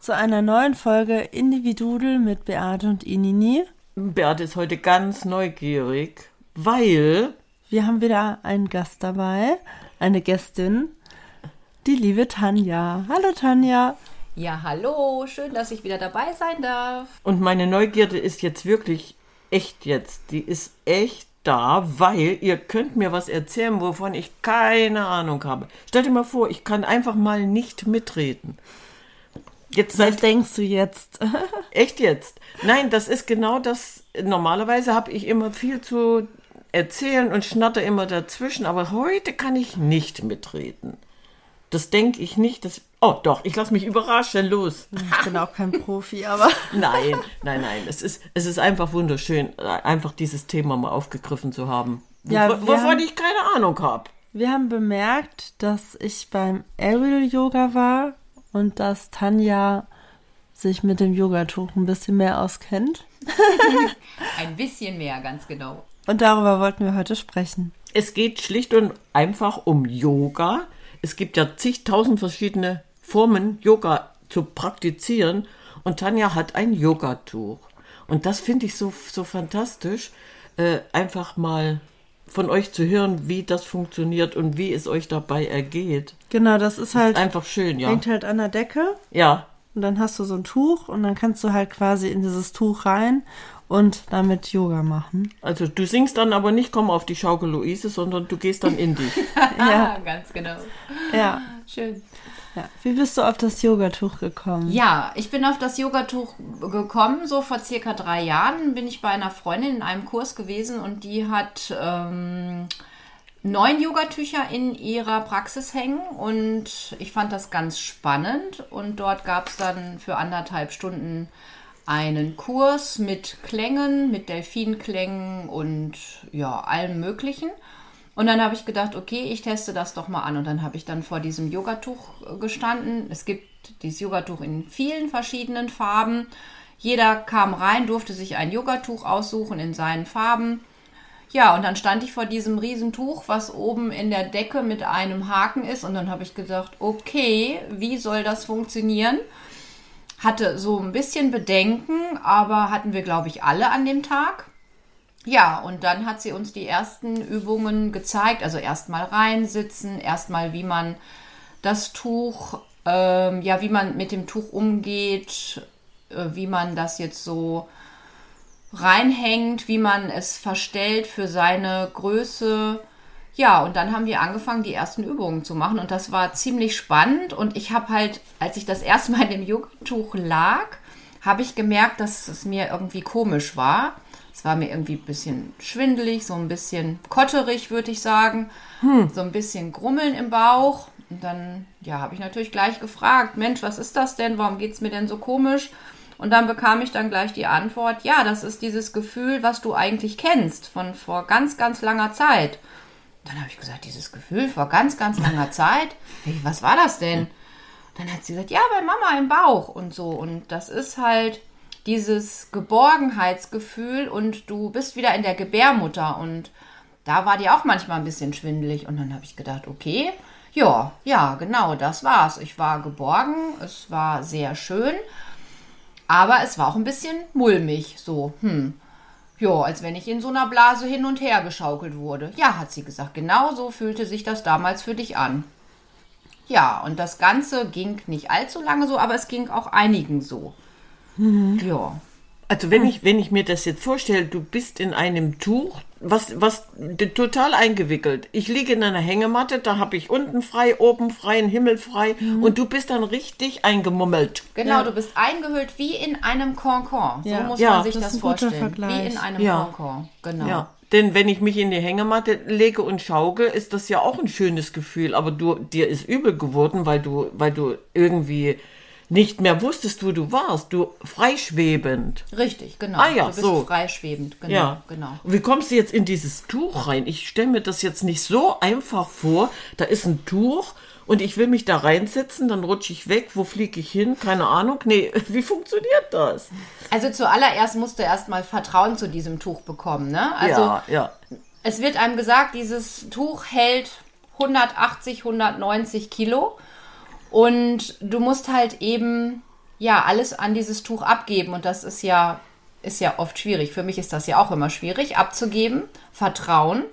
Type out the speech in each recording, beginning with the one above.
Zu einer neuen Folge Individudel mit Beate und Inini. Beate ist heute ganz neugierig, weil Wir haben wieder einen Gast dabei, eine Gästin, die liebe Tanja. Hallo Tanja. Ja, hallo, schön, dass ich wieder dabei sein darf. Und meine Neugierde ist jetzt wirklich echt jetzt. Die ist echt da, weil ihr könnt mir was erzählen, wovon ich keine Ahnung habe. Stell dir mal vor, ich kann einfach mal nicht mitreden. Jetzt Was denkst du jetzt? echt jetzt. Nein, das ist genau das. Normalerweise habe ich immer viel zu erzählen und schnatter immer dazwischen, aber heute kann ich nicht mitreden. Das denke ich nicht. Das, oh doch, ich lasse mich überraschen. Los. Ich bin auch kein Profi, aber Nein, nein, nein. Es ist, es ist einfach wunderschön, einfach dieses Thema mal aufgegriffen zu haben. Ja, wovon haben- ich keine Ahnung habe. wir haben bemerkt, dass ich beim Aerial Yoga war und dass Tanja sich mit dem Yogatuch ein bisschen mehr auskennt. Ein bisschen mehr, ganz genau. Und darüber wollten wir heute sprechen. Es geht schlicht und einfach um Yoga. Es gibt ja zigtausend verschiedene Formen, Yoga zu praktizieren. Und Tanja hat ein Yogatuch. Und das finde ich so, so fantastisch, äh, einfach mal von euch zu hören, wie das funktioniert und wie es euch dabei ergeht. Genau, das ist halt, Einfach schön, ja. hängt halt an der Decke Ja, und dann hast du so ein Tuch und dann kannst du halt quasi in dieses Tuch rein und damit Yoga machen. also du singst dann aber nicht Komm auf die Schaukel Luise, sondern du gehst dann in dich. Ja. Ah, ganz genau. Ja. Schön. Ja. Wie bist du auf das Yogatuch gekommen? Ja, ich bin auf das Yogatuch gekommen, so vor circa drei Jahren bin ich bei einer Freundin in einem Kurs gewesen und die hat ähm, neun Yogatücher in ihrer Praxis hängen und ich fand das ganz spannend und dort gab es dann für anderthalb Stunden einen Kurs mit Klängen, mit Delfinklängen und ja, allem Möglichen. Und dann habe ich gedacht, okay, ich teste das doch mal an. Und dann habe ich dann vor diesem Yogatuch äh, gestanden. Es gibt dieses Yogatuch in vielen verschiedenen Farben. Jeder kam rein, durfte sich ein Yogatuch aussuchen in seinen Farben. Ja, und dann stand ich vor diesem Riesentuch, was oben in der Decke mit einem Haken ist. Und dann habe ich gedacht, okay, wie soll das funktionieren? Hatte so ein bisschen Bedenken, aber hatten wir, glaube ich, alle an dem Tag. Ja, und dann hat sie uns die ersten Übungen gezeigt. Also erstmal reinsitzen, erstmal wie man das Tuch, ähm, ja, wie man mit dem Tuch umgeht, äh, wie man das jetzt so reinhängt, wie man es verstellt für seine Größe. Ja, und dann haben wir angefangen, die ersten Übungen zu machen und das war ziemlich spannend und ich habe halt, als ich das erste Mal in dem Yogatuch lag, habe ich gemerkt, dass es mir irgendwie komisch war. Es war mir irgendwie ein bisschen schwindelig, so ein bisschen kotterig, würde ich sagen. So ein bisschen Grummeln im Bauch. Und dann, ja, habe ich natürlich gleich gefragt, Mensch, was ist das denn? Warum geht es mir denn so komisch? Und dann bekam ich dann gleich die Antwort, ja, das ist dieses Gefühl, was du eigentlich kennst von vor ganz, ganz langer Zeit. Dann habe ich gesagt, dieses Gefühl vor ganz, ganz langer Zeit. Hey, was war das denn? Dann hat sie gesagt, ja, bei Mama im Bauch und so. Und das ist halt dieses Geborgenheitsgefühl und du bist wieder in der Gebärmutter und da war dir auch manchmal ein bisschen schwindelig. Und dann habe ich gedacht, okay, ja, ja, genau, das war's. Ich war geborgen, es war sehr schön, aber es war auch ein bisschen mulmig, so, hm. Ja, als wenn ich in so einer Blase hin und her geschaukelt wurde. Ja, hat sie gesagt, genau so fühlte sich das damals für dich an. Ja, und das Ganze ging nicht allzu lange so, aber es ging auch einigen so. Ja. Also wenn ich, wenn ich mir das jetzt vorstelle, du bist in einem Tuch, was, was total eingewickelt. Ich liege in einer Hängematte, da habe ich unten frei, oben frei, einen Himmel frei und du bist dann richtig eingemummelt. Genau, du bist eingehüllt wie in einem Concon. So Ja. muss Ja, man sich das das, vorstellen. Wie in einem Ja. Concon. Genau. Ja. Denn wenn ich mich in die Hängematte lege und schaukel, ist das ja auch ein schönes Gefühl. Aber du, dir ist übel geworden, weil du, weil du irgendwie nicht mehr wusstest, wo du warst. Du freischwebend. Richtig, genau. Ah ja, du bist so. freischwebend. Genau, Ja, genau. Und wie kommst du jetzt in dieses Tuch rein? Ich stelle mir das jetzt nicht so einfach vor. Da ist ein Tuch und ich will mich da reinsetzen, dann rutsche ich weg. Wo fliege ich hin? Keine Ahnung. Nee, wie funktioniert das? Also zuallererst musst du erstmal Vertrauen zu diesem Tuch bekommen. Ne? Also ja, ja. es wird einem gesagt, dieses Tuch hält 180, 190 Kilo und du musst halt eben ja alles an dieses Tuch abgeben und das ist ja ist ja oft schwierig. Für mich ist das ja auch immer schwierig abzugeben. Vertrauen.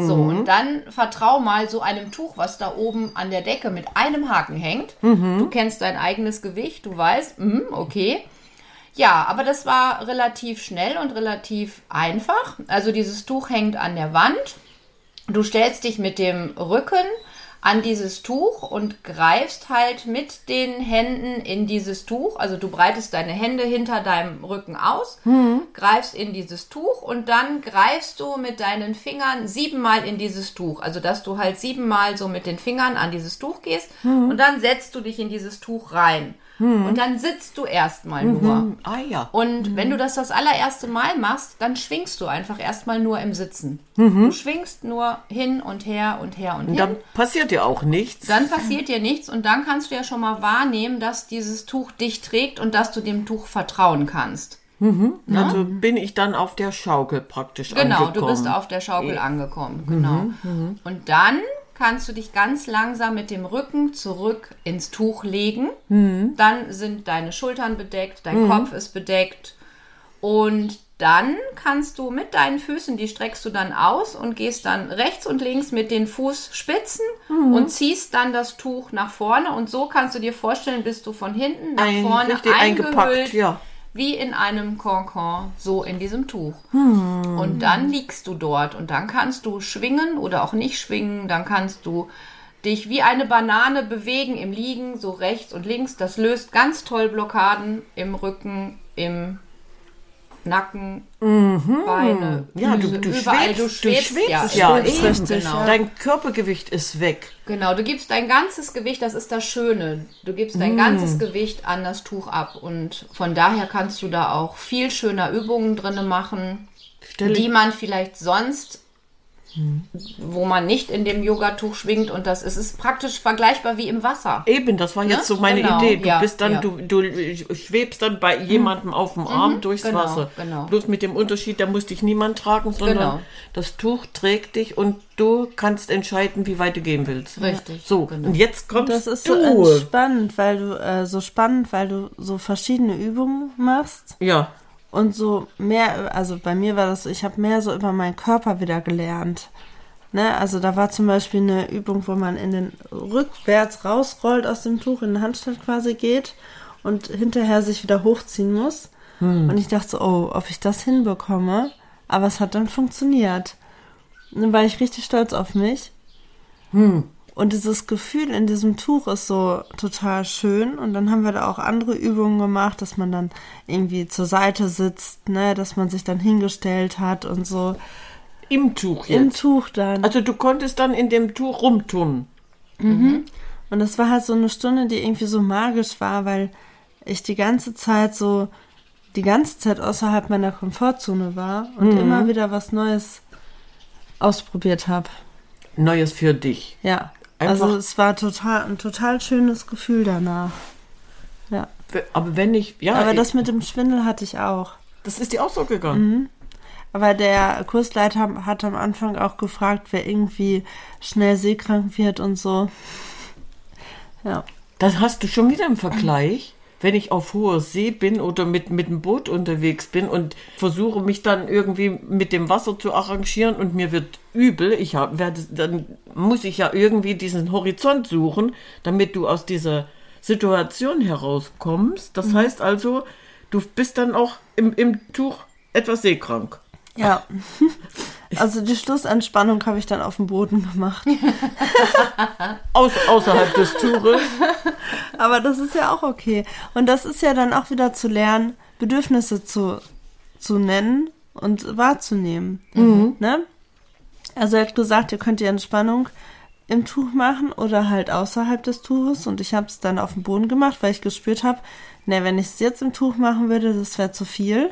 So und dann vertrau mal so einem Tuch, was da oben an der Decke mit einem Haken hängt. Du kennst dein eigenes Gewicht, du weißt, mhm, okay. Ja, aber das war relativ schnell und relativ einfach. Also dieses Tuch hängt an der Wand. Du stellst dich mit dem Rücken an dieses Tuch und greifst halt mit den Händen in dieses Tuch. Also du breitest deine Hände hinter deinem Rücken aus, greifst in dieses Tuch und dann greifst du mit deinen Fingern siebenmal in dieses Tuch. Also dass du halt siebenmal so mit den Fingern an dieses Tuch gehst und dann setzt du dich in dieses Tuch rein. Und dann sitzt du erstmal nur. Ah ja. Und wenn du das das allererste Mal machst, dann schwingst du einfach erstmal nur im Sitzen. Du schwingst nur hin und her und her und, Und hin. dann passiert ja auch nichts. Dann passiert dir nichts und dann kannst du ja schon mal wahrnehmen, dass dieses Tuch dich trägt und dass du dem Tuch vertrauen kannst. Also bin ich dann auf der Schaukel praktisch Genau, angekommen. du bist auf der Schaukel angekommen. Genau. Und dann kannst du dich ganz langsam mit dem Rücken zurück ins Tuch legen. Dann sind deine Schultern bedeckt, dein Kopf ist bedeckt. Und dann kannst du mit deinen Füßen, die streckst du dann aus und gehst dann rechts und links mit den Fußspitzen und ziehst dann das Tuch nach vorne. Und so kannst du dir vorstellen, bist du von hinten nach Ein- vorne eingepackt, ja. Wie in einem Concon, so in diesem Tuch. Hm. Und dann liegst du dort und dann kannst du schwingen oder auch nicht schwingen, dann kannst du dich wie eine Banane bewegen im Liegen, so rechts und links. Das löst ganz toll Blockaden im Rücken, im Nacken, Beine, Mhm. Ja, du, du überall. schwebst, du schwebst, du schwebst ja, ja, eben. schwebst richtig, genau. Dein Körpergewicht ist weg. Genau, du gibst dein ganzes Gewicht, das ist das Schöne. Du gibst dein ganzes Gewicht an das Tuch ab und von daher kannst du da auch viel schöner Übungen drinne machen, Stell die man vielleicht sonst, wo man nicht in dem Yogatuch schwingt und das ist, ist praktisch vergleichbar wie im Wasser. Eben, das war jetzt Ne? so meine Genau, Idee. Du ja, bist dann, ja. du, du schwebst dann bei jemandem auf dem Arm durchs genau, Wasser. genau. Bloß mit dem Unterschied, da muss dich niemand tragen, sondern Genau. das Tuch trägt dich und du kannst entscheiden, wie weit du gehen willst. Richtig, So, genau. und jetzt kommst Das ist du. so entspannend, weil du äh, so spannend, weil du so verschiedene Übungen machst ja, und so mehr, also bei mir war das, so, ich habe mehr so über meinen Körper wieder gelernt. Ne, also da war zum Beispiel eine Übung, wo man in den rückwärts rausrollt aus dem Tuch, in den Handstand quasi geht und hinterher sich wieder hochziehen muss. Und ich dachte so, oh, ob ich das hinbekomme. Aber es hat dann funktioniert. Dann war ich richtig stolz auf mich. Und dieses Gefühl in diesem Tuch ist so total schön. Und dann haben wir da auch andere Übungen gemacht, dass man dann irgendwie zur Seite sitzt, ne, dass man sich dann hingestellt hat und so im Tuch im jetzt. Tuch dann. Also du konntest dann in dem Tuch rumtun. Und das war halt so eine Stunde, die irgendwie so magisch war, weil ich die ganze Zeit so, die ganze Zeit außerhalb meiner Komfortzone war und immer wieder was Neues ausprobiert habe. Neues für dich. Ja. Einfach- Also es war total ein total schönes Gefühl danach. Ja. Aber wenn ich, ja, Aber ich- das mit dem Schwindel hatte ich auch. das ist dir auch so gegangen. Aber der Kursleiter hat am Anfang auch gefragt, wer irgendwie schnell seekrank wird und so. Ja. Das hast du schon wieder im Vergleich. Wenn ich auf hoher See bin oder mit, mit dem Boot unterwegs bin und versuche mich dann irgendwie mit dem Wasser zu arrangieren und mir wird übel, ich hab, werde, dann muss ich ja irgendwie diesen Horizont suchen, damit du aus dieser Situation herauskommst. Das heißt also, du bist dann auch im, im Tuch etwas seekrank. Ja. Also die Schlussanspannung habe ich dann auf dem Boden gemacht. Aus, außerhalb des Tuches. Aber das ist ja auch okay. Und das ist ja dann auch wieder zu lernen, Bedürfnisse zu, zu nennen und wahrzunehmen. Ne? Also er hat gesagt, ihr könnt die Entspannung im Tuch machen oder halt außerhalb des Tuches. Und ich habe es dann auf dem Boden gemacht, weil ich gespürt habe, ne, wenn ich es jetzt im Tuch machen würde, das wäre zu viel.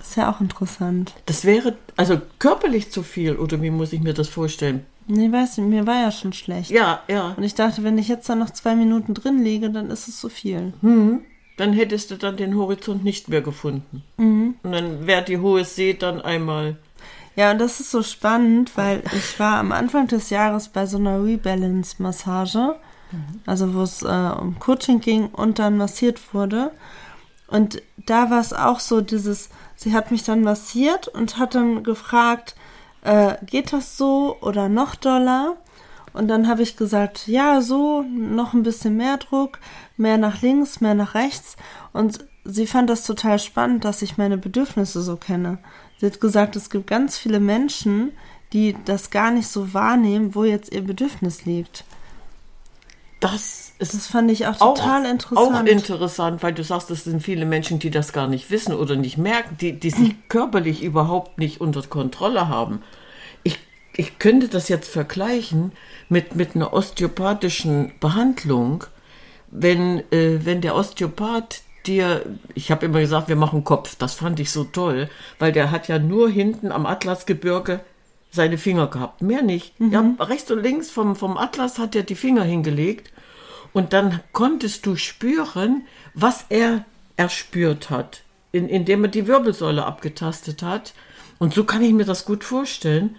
Ist ja auch interessant. Das wäre also körperlich zu viel, oder wie muss ich mir das vorstellen? Nee, weißt du, mir war ja schon schlecht. Ja, ja. Und ich dachte, wenn ich jetzt dann noch zwei Minuten drin liege, dann ist es zu viel. Dann hättest du dann den Horizont nicht mehr gefunden. Und dann wäre die hohe See dann einmal. Ja, und das ist so spannend, weil ich war am Anfang des Jahres bei so einer Rebalance-Massage, also wo es äh, um Coaching ging und dann massiert wurde. Und da war es auch so dieses, sie hat mich dann massiert und hat dann gefragt, äh, geht das so oder noch doller? Und dann habe ich gesagt, ja, so, noch ein bisschen mehr Druck, mehr nach links, mehr nach rechts. Und sie fand das total spannend, dass ich meine Bedürfnisse so kenne. Sie hat gesagt, es gibt ganz viele Menschen, die das gar nicht so wahrnehmen, wo jetzt ihr Bedürfnis liegt. Das ist Das fand ich auch auch, total interessant. auch interessant, weil du sagst, es sind viele Menschen, die das gar nicht wissen oder nicht merken, die, die sich körperlich überhaupt nicht unter Kontrolle haben. Ich, ich könnte das jetzt vergleichen mit, mit einer osteopathischen Behandlung, wenn, äh, wenn der Osteopath dir, ich habe immer gesagt, wir machen Kopf, das fand ich so toll, weil der hat ja nur hinten am Atlasgebirge seine Finger gehabt, mehr nicht. Ja, rechts und links vom, vom Atlas hat er die Finger hingelegt und dann konntest du spüren, was er erspürt hat, in, indem er die Wirbelsäule abgetastet hat. Und so kann ich mir das gut vorstellen,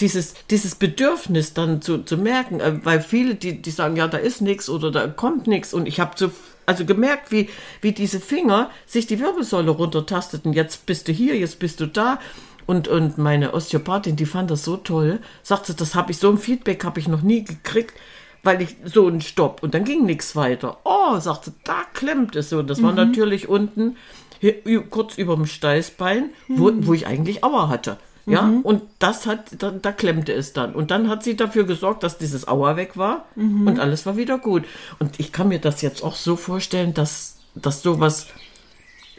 dieses, dieses Bedürfnis dann zu, zu merken, äh, weil viele, die, die sagen, ja, da ist nichts oder da kommt nichts. Und ich habe so, also gemerkt, wie, wie diese Finger sich die Wirbelsäule runtertasteten. Jetzt bist du hier, jetzt bist du da. Und, und meine Osteopathin, die fand das so toll, sagte, das habe ich, so ein Feedback habe ich noch nie gekriegt, weil ich so einen Stopp. Und dann ging nichts weiter. Oh, sagte, da klemmt es so. Und das war natürlich unten, hier, kurz über dem Steißbein, wo, wo ich eigentlich Aua hatte. Ja, und das hat, da, da klemmte es dann. Und dann hat sie dafür gesorgt, dass dieses Aua weg war und alles war wieder gut. Und ich kann mir das jetzt auch so vorstellen, dass, dass sowas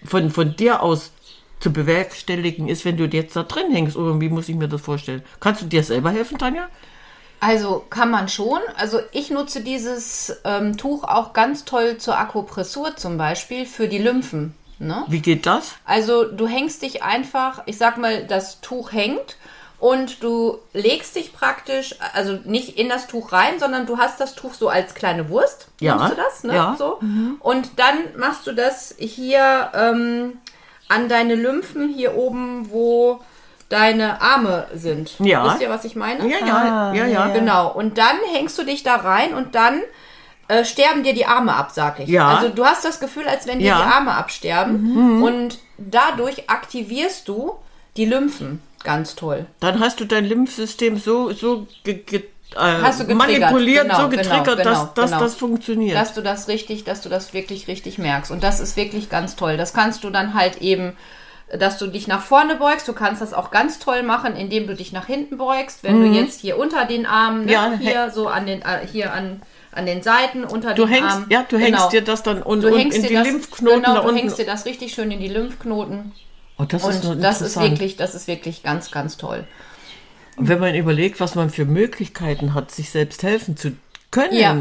von, von dir aus zu bewerkstelligen ist, wenn du jetzt da drin hängst. Oder wie muss ich mir das vorstellen? Kannst du dir selber helfen, Tanja? Also kann man schon. Also ich nutze dieses ähm, Tuch auch ganz toll zur Akupressur zum Beispiel für die Lymphen. Ne? Wie geht das? Also du hängst dich einfach, ich sag mal, das Tuch hängt und du legst dich praktisch, also nicht in das Tuch rein, sondern du hast das Tuch so als kleine Wurst. Ja. Nimmst du das, ne? Ja. So. Und dann machst du das hier ähm, an deine Lymphen hier oben, wo deine Arme sind. Ja. Wisst ihr, was ich meine? Ja, ja, Ah, ja, ja. Genau. Und dann hängst du dich da rein und dann äh, sterben dir die Arme ab, sag ich. Ja. Also du hast das Gefühl, als wenn dir Ja. die Arme absterben. Und dadurch aktivierst du die Lymphen. Ganz toll. Dann hast du dein Lymphsystem so, so ge, ge, äh, Hast du getriggert. manipuliert, Genau, so getriggert, genau, dass, dass genau. das funktioniert. Dass du das richtig, dass du das wirklich richtig merkst. Und das ist wirklich ganz toll. Das kannst du dann halt eben, dass du dich nach vorne beugst. Du kannst das auch ganz toll machen, indem du dich nach hinten beugst. Wenn du jetzt hier unter den Armen, ne, Mhm. Ja, hier so an den, äh, hier an, an den Seiten, unter du den hängst, Armen. ja, du hängst Genau. dir das dann und, Du und in die das, Lymphknoten genau, du hängst dir das richtig schön in die Lymphknoten. oh, das ist Und noch das ist wirklich, das ist wirklich ganz, ganz toll. Und wenn man überlegt, was man für Möglichkeiten hat, sich selbst helfen zu können, Ja,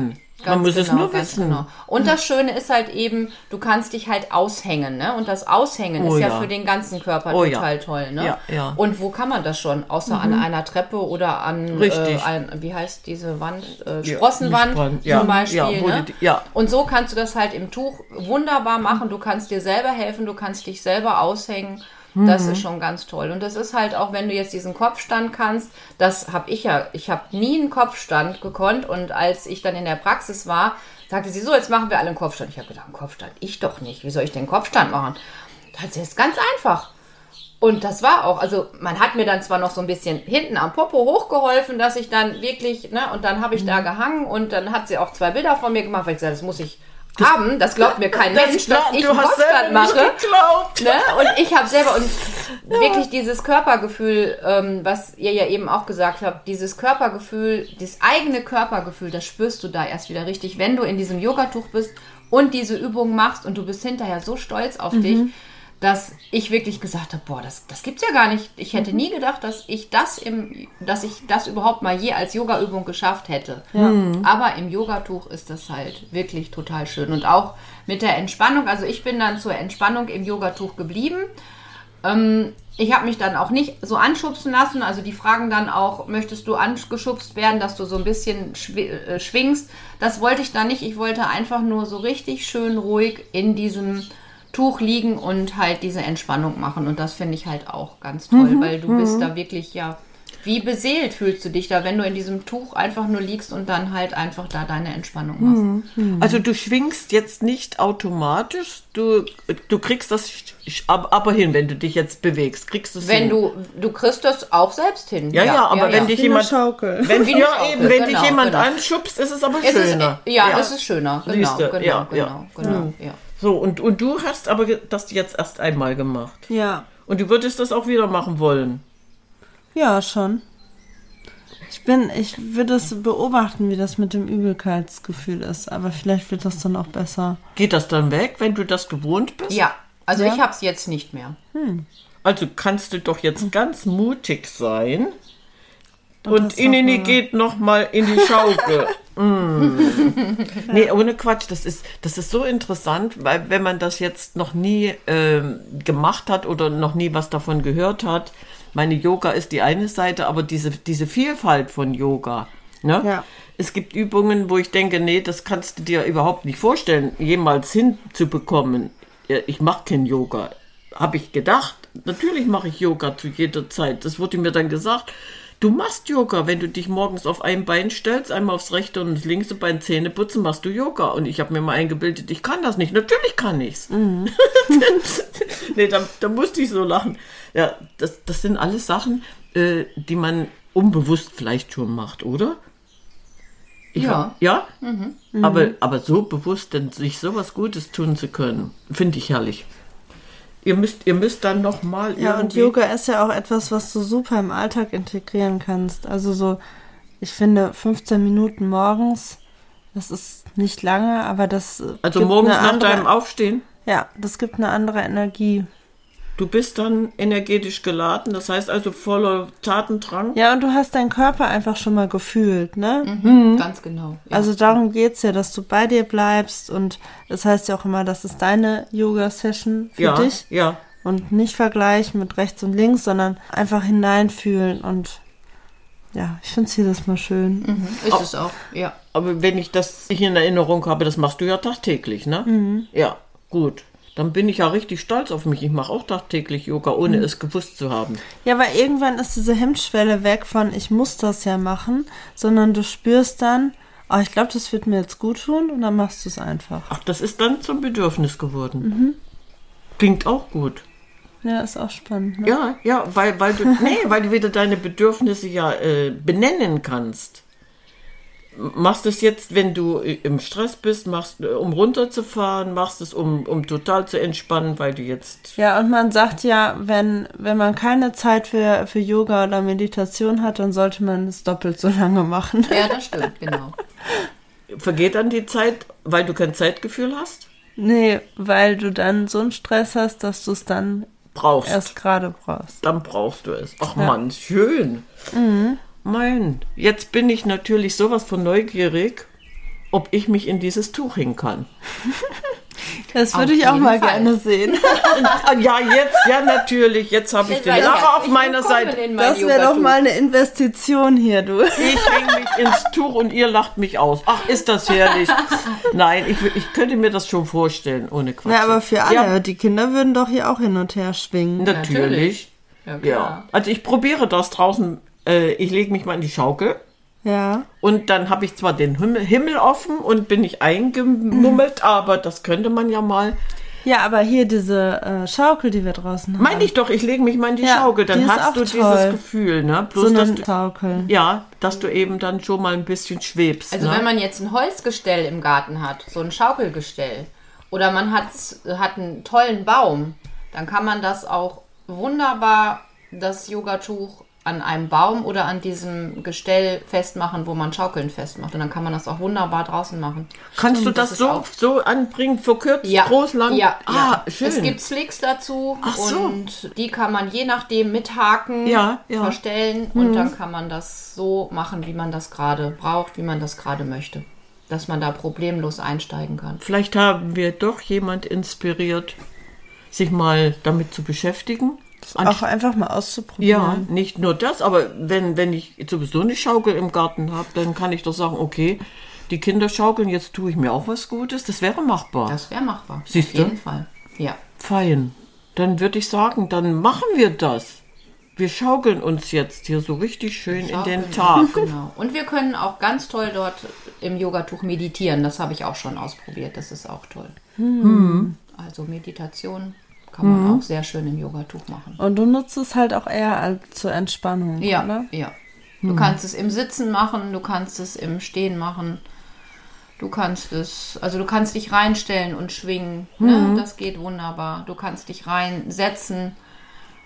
man muss es genau, nur ganz wissen. Genau. Und das Schöne ist halt eben, du kannst dich halt aushängen, ne? Und das Aushängen Oh ist ja, ja. für den ganzen Körper Oh ja. total toll, ne? Ja, ja. Mhm. Und wo kann man das schon? Außer an einer Treppe oder an. Äh, ein, wie heißt diese Wand? Äh, Ja, Sprossenwand zum ja, Beispiel. ja, ne? die- ja. Und so kannst du das halt im Tuch wunderbar machen. Du kannst dir selber helfen, du kannst dich selber aushängen. Das Mhm. ist schon ganz toll. Und das ist halt auch, wenn du jetzt diesen Kopfstand kannst, das habe ich ja, ich habe nie einen Kopfstand gekonnt. Und als ich dann in der Praxis war, sagte sie so, jetzt machen wir alle einen Kopfstand. Ich habe gedacht, einen Kopfstand, ich doch nicht. Wie soll ich denn einen Kopfstand machen? Da hat sie es ganz einfach. Und das war auch, also man hat mir dann zwar noch so ein bisschen hinten am Popo hochgeholfen, dass ich dann wirklich, ne, und dann habe ich Mhm. da gehangen und dann hat sie auch zwei Bilder von mir gemacht, weil ich gesagt, das muss ich haben. Das glaubt mir kein Das- Mensch, ja, dass ich Boxstand nicht mache. Ne? Und ich habe selber und wirklich dieses Körpergefühl, ähm, was ihr ja eben auch gesagt habt, dieses Körpergefühl, das eigene Körpergefühl, das spürst du da erst wieder richtig, wenn du in diesem Yogatuch bist und diese Übung machst und du bist hinterher so stolz auf dich, dass ich wirklich gesagt habe, boah, das, das gibt's ja gar nicht. Ich hätte nie gedacht, dass ich das im, dass ich das überhaupt mal je als Yoga-Übung geschafft hätte. Aber im Yogatuch ist das halt wirklich total schön. Und auch mit der Entspannung, also ich bin dann zur Entspannung im Yogatuch geblieben. Ähm, ich habe mich dann auch nicht so anschubsen lassen. Also die fragen dann auch, möchtest du angeschubst werden, dass du so ein bisschen äh, schwingst. Das wollte ich dann nicht. Ich wollte einfach nur so richtig schön ruhig in diesem Tuch liegen und halt diese Entspannung machen. Und das finde ich halt auch ganz toll, weil du bist da wirklich ja, wie beseelt fühlst du dich da, wenn du in diesem Tuch einfach nur liegst und dann halt einfach da deine Entspannung machst. Also du schwingst jetzt nicht automatisch, du, du kriegst das aber hin, wenn du dich jetzt bewegst, kriegst du es Wenn hin. du, du kriegst das auch selbst hin. ja, ja, aber wenn dich Wie eine jemand Schaukel. wenn, ja, Schaukel, eben, wenn dich genau, jemand genau. anschubst, ist es aber Es ist, schöner. ja, es ist schöner. Genau, Siehste, genau, ja, genau, ja. genau, ja. So, und, und du hast aber das jetzt erst einmal gemacht. Ja. Und du würdest das auch wieder machen wollen. Ja, schon. Ich bin, ich würde es beobachten, wie das mit dem Übelkeitsgefühl ist, aber vielleicht wird das dann auch besser. Geht das dann weg, wenn du das gewohnt bist? Ja, also Ja? ich habe es jetzt nicht mehr. Also kannst du doch jetzt ganz mutig sein. Und Und Inini geht noch mal in die Schaukel. mm. Nee, ohne Quatsch. Das ist, das ist so interessant, weil wenn man das jetzt noch nie ähm, gemacht hat oder noch nie was davon gehört hat, meine Yoga ist die eine Seite, aber diese, diese Vielfalt von Yoga. Ne? Ja. Es gibt Übungen, wo ich denke, nee, das kannst du dir überhaupt nicht vorstellen, jemals hinzubekommen. Ich mache kein Yoga. Habe ich gedacht. Natürlich mache ich Yoga zu jeder Zeit. Das wurde mir dann gesagt. Du machst Yoga, wenn du dich morgens auf ein Bein stellst, einmal aufs rechte und das linke Bein Zähne putzen, machst du Yoga. Und ich habe mir mal eingebildet, ich kann das nicht. Natürlich kann ich's. nee, da, da musste ich so lachen. Ja, das, das sind alles Sachen, äh, die man unbewusst vielleicht schon macht, oder? Ich Ja. hab- Ja? Aber, aber so bewusst, denn sich sowas Gutes tun zu können, finde ich herrlich. Ihr müsst, ihr müsst dann noch mal Ja, und Yoga ist ja auch etwas, was du super im Alltag integrieren kannst. Also so, ich finde 15 Minuten morgens, das ist nicht lange, aber das Also morgens nach andere, deinem Aufstehen, Ja, das gibt eine andere Energie. Du bist dann energetisch geladen, das heißt also voller Tatendrang. Ja, und du hast deinen Körper einfach schon mal gefühlt, ne? Mhm. Ganz genau. Ja. Also darum geht's ja, dass du bei dir bleibst und das heißt ja auch immer, das ist deine Yoga-Session für ja, dich ja. und nicht vergleichen mit rechts und links, sondern einfach hineinfühlen und ja, ich finde es jedes Mal schön. Mhm, ist es auch, ja. Aber wenn ich das nicht in Erinnerung habe, das machst du ja tagtäglich, ne? Ja, gut. Dann bin ich ja richtig stolz auf mich. Ich mache auch tagtäglich Yoga, ohne es gewusst zu haben. Ja, aber irgendwann ist diese Hemmschwelle weg von ich muss das ja machen, sondern du spürst dann, oh, ich glaube, das wird mir jetzt gut tun und dann machst du es einfach. Ach, das ist dann zum Bedürfnis geworden. Klingt auch gut. Ja, ist auch spannend. Ne? Ja, ja, weil, weil du, nee, weil du wieder deine Bedürfnisse ja äh, benennen kannst. Machst es jetzt, wenn du im Stress bist, machst, äh, um runterzufahren, machst es, um, um total zu entspannen, weil du jetzt. Ja, und man sagt ja, wenn, wenn man keine Zeit für, für Yoga oder Meditation hat, dann sollte man es doppelt so lange machen. Ja, das stimmt, genau. Vergeht dann die Zeit, weil du kein Zeitgefühl hast? Nee, weil du dann so einen Stress hast, dass du es dann Brauchst. erst gerade brauchst. Dann brauchst du es. Ach Mann, schön. Mein, jetzt bin ich natürlich sowas von neugierig, ob ich mich in dieses Tuch hängen kann. Das Auf würde ich auch mal Fall. gerne sehen. Ah, Ja, jetzt, ja, natürlich. Jetzt habe ich den Lacher auf meiner Seite. Das wäre doch mal eine Investition hier, du. Ich hänge mich ins Tuch und ihr lacht mich aus. Ach, ist das herrlich. Nein, ich, ich könnte mir das schon vorstellen, ohne Quatsch. Ja, aber für alle, Ja, die Kinder würden doch hier auch hin und her schwingen. natürlich. Ja, Ja. klar. Also ich probiere das draußen. Äh, ich lege mich mal in die Schaukel. Ja. Und dann habe ich zwar den Himmel, Himmel offen und bin ich eingemummelt, aber das könnte man ja mal Ja, aber hier diese äh, Schaukel, die wir draußen haben. Meine ich doch, ich lege mich mal in die Ja, Schaukel, die dann auch hast du toll. dieses Gefühl, ne? Bloß, so dass du, Schaukel. ja, dass du eben dann schon mal ein bisschen schwebst. Also ne? wenn man jetzt ein Holzgestell im Garten hat, so ein Schaukelgestell, oder man hat, hat einen tollen Baum, dann kann man das auch wunderbar, das Yogatuch, an einem Baum oder an diesem Gestell festmachen, wo man Schaukeln festmacht. Und dann kann man das auch wunderbar draußen machen. Kannst du das, das so, so anbringen, verkürzt, groß, lang? Ja, ah, ja. schön. Es gibt Slicks dazu Ach so. und die kann man je nachdem mithaken, Ja, ja. Mhm. verstellen und dann kann man das so machen, wie man das gerade braucht, wie man das gerade möchte. Dass man da problemlos einsteigen kann. Vielleicht haben wir doch jemand inspiriert, sich mal damit zu beschäftigen. Auch einfach mal Ja, auszuprobieren. nicht nur das, aber wenn, wenn ich sowieso eine Schaukel im Garten habe, dann kann ich doch sagen, okay, die Kinder schaukeln, jetzt tue ich mir auch was Gutes. Das wäre machbar. Das wäre machbar. Siehst Auf du? jeden Fall. Ja. Fein. Dann würde ich sagen, dann machen wir das. Wir schaukeln uns jetzt hier so richtig schön in den Tag. Genau. Und wir können auch ganz toll dort im Yogatuch meditieren. Das habe ich auch schon ausprobiert. Das ist auch toll. Hm. Also Meditation kann man auch sehr schön im Yogatuch machen. Und du nutzt es halt auch eher als zur Entspannung, Ja, oder? ja. Du kannst es im Sitzen machen, du kannst es im Stehen machen. Du kannst es, also du kannst dich reinstellen und schwingen. Ne? Das geht wunderbar. Du kannst dich reinsetzen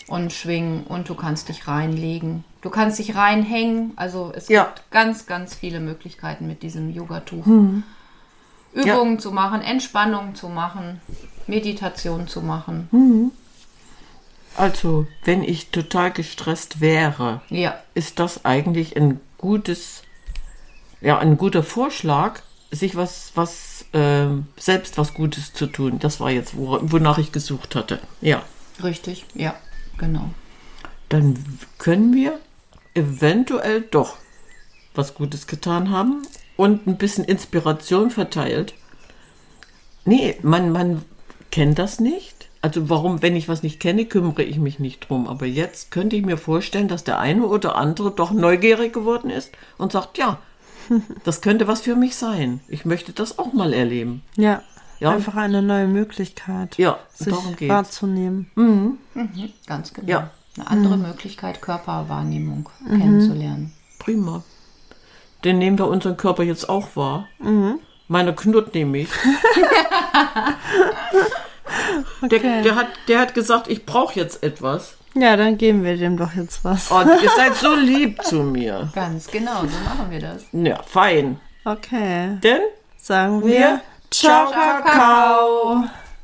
und schwingen und du kannst dich reinlegen. Du kannst dich reinhängen. Also es Ja. gibt ganz, ganz viele Möglichkeiten mit diesem Yogatuch. Übungen zu machen, Entspannung zu machen, Meditation zu machen. Also, wenn ich total gestresst wäre, Ja, ist das eigentlich ein gutes, ja, ein guter Vorschlag, sich was, was, ähm, selbst was Gutes zu tun. Das war jetzt, wo, wonach ich gesucht hatte. Ja. richtig. Ja, genau. Dann können wir eventuell doch was Gutes getan haben und ein bisschen Inspiration verteilt. Nee, man, man kennt das nicht. Also warum, wenn ich was nicht kenne, kümmere ich mich nicht drum. Aber jetzt könnte ich mir vorstellen, dass der eine oder andere doch neugierig geworden ist und sagt, ja, das könnte was für mich sein. Ich möchte das auch mal erleben. Ja. Ja. Einfach eine neue Möglichkeit, Ja, sich darum geht's. wahrzunehmen. Ganz genau. Ja. Eine andere Möglichkeit, Körperwahrnehmung kennenzulernen. Prima. Den nehmen wir unseren Körper jetzt auch wahr. Meiner knurrt nämlich. der, der, hat, der hat gesagt, ich brauche jetzt etwas. Ja, dann geben wir dem doch jetzt was. Und ihr seid so lieb zu mir. Ganz genau, so machen wir das. Ja, fein. Okay. Denn Sagen wir wir Ciao, Ciao, Kakao.